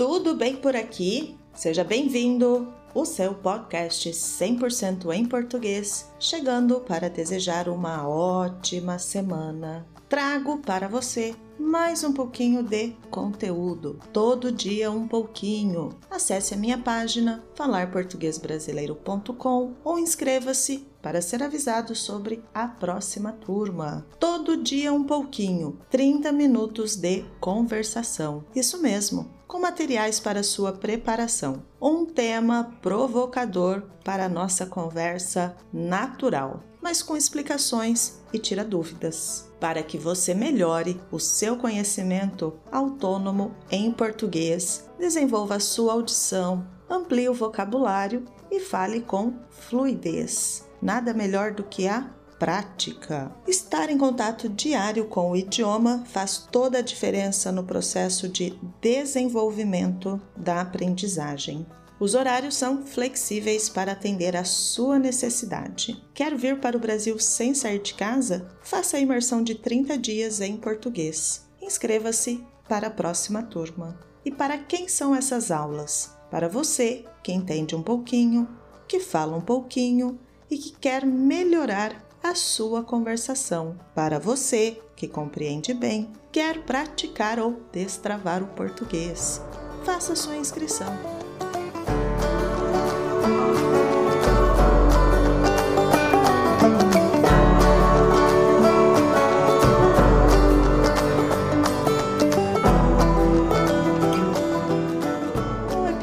tudo bem por aqui? Seja bem-vindo! O seu podcast 100% em português, chegando para desejar uma ótima semana. Trago para você mais um pouquinho de conteúdo. Todo dia um pouquinho. Acesse a minha página falarportuguesbrasileiro.com ou inscreva-se para ser avisado sobre a próxima turma. Todo dia um pouquinho, 30 minutos de conversação. Isso mesmo, com materiais para sua preparação. Um tema provocador para nossa conversa natural, mas com explicações e tira dúvidas para que você melhore o seu conhecimento autônomo em português, desenvolva a sua audição, amplie o vocabulário e fale com fluidez. Nada melhor do que a prática. Estar em contato diário com o idioma faz toda a diferença no processo de desenvolvimento da aprendizagem. Os horários são flexíveis para atender à sua necessidade. Quer vir para o Brasil sem sair de casa? Faça a imersão de 30 dias em português. Inscreva-se para a próxima turma. E para quem são essas aulas? Para você que entende um pouquinho, que fala um pouquinho e que quer melhorar a sua conversação. Para você que compreende bem, quer praticar ou destravar o português. Faça sua inscrição.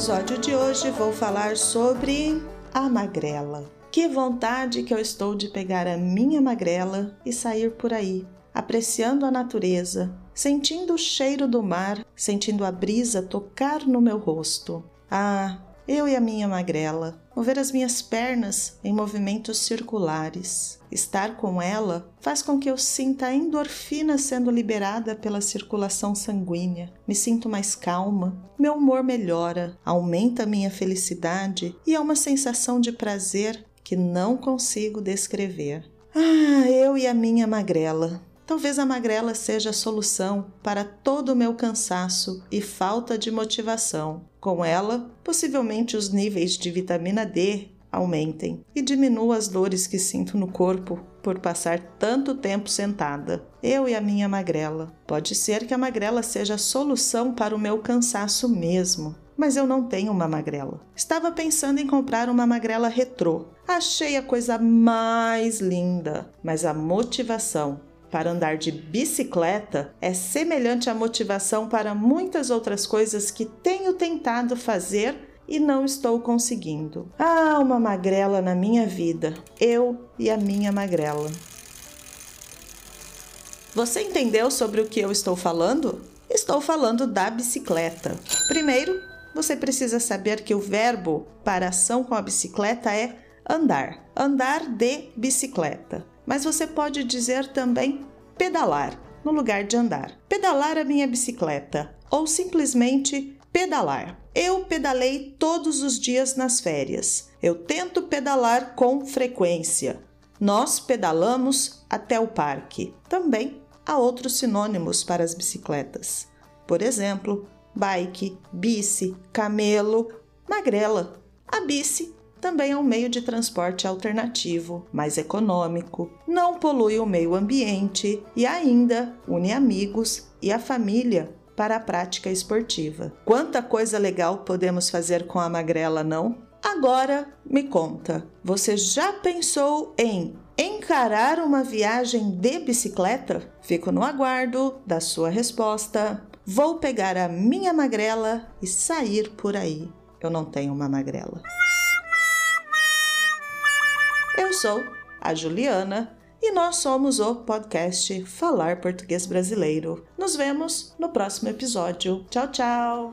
episódio de hoje vou falar sobre a magrela. Que vontade que eu estou de pegar a minha magrela e sair por aí, apreciando a natureza, sentindo o cheiro do mar, sentindo a brisa tocar no meu rosto. Ah, eu e a minha magrela, mover as minhas pernas em movimentos circulares. Estar com ela faz com que eu sinta a endorfina sendo liberada pela circulação sanguínea. Me sinto mais calma, meu humor melhora, aumenta a minha felicidade e é uma sensação de prazer que não consigo descrever. Ah, eu e a minha magrela. Talvez a magrela seja a solução para todo o meu cansaço e falta de motivação. Com ela, possivelmente os níveis de vitamina D aumentem e diminua as dores que sinto no corpo por passar tanto tempo sentada. Eu e a minha magrela. Pode ser que a magrela seja a solução para o meu cansaço mesmo. Mas eu não tenho uma magrela. Estava pensando em comprar uma magrela retrô. Achei a coisa mais linda, mas a motivação para andar de bicicleta é semelhante à motivação para muitas outras coisas que tenho tentado fazer e não estou conseguindo. Ah, uma magrela na minha vida, eu e a minha magrela. Você entendeu sobre o que eu estou falando? Estou falando da bicicleta. Primeiro, você precisa saber que o verbo para ação com a bicicleta é andar. Andar de bicicleta mas você pode dizer também pedalar no lugar de andar. Pedalar a minha bicicleta ou simplesmente pedalar. Eu pedalei todos os dias nas férias. Eu tento pedalar com frequência. Nós pedalamos até o parque. Também há outros sinônimos para as bicicletas. Por exemplo, bike, bici, camelo, magrela. A bici também é um meio de transporte alternativo, mais econômico, não polui o meio ambiente e ainda une amigos e a família para a prática esportiva. Quanta coisa legal podemos fazer com a magrela, não? Agora me conta, você já pensou em encarar uma viagem de bicicleta? Fico no aguardo da sua resposta. Vou pegar a minha magrela e sair por aí. Eu não tenho uma magrela. Eu sou a Juliana e nós somos o podcast Falar Português Brasileiro. Nos vemos no próximo episódio. Tchau, tchau!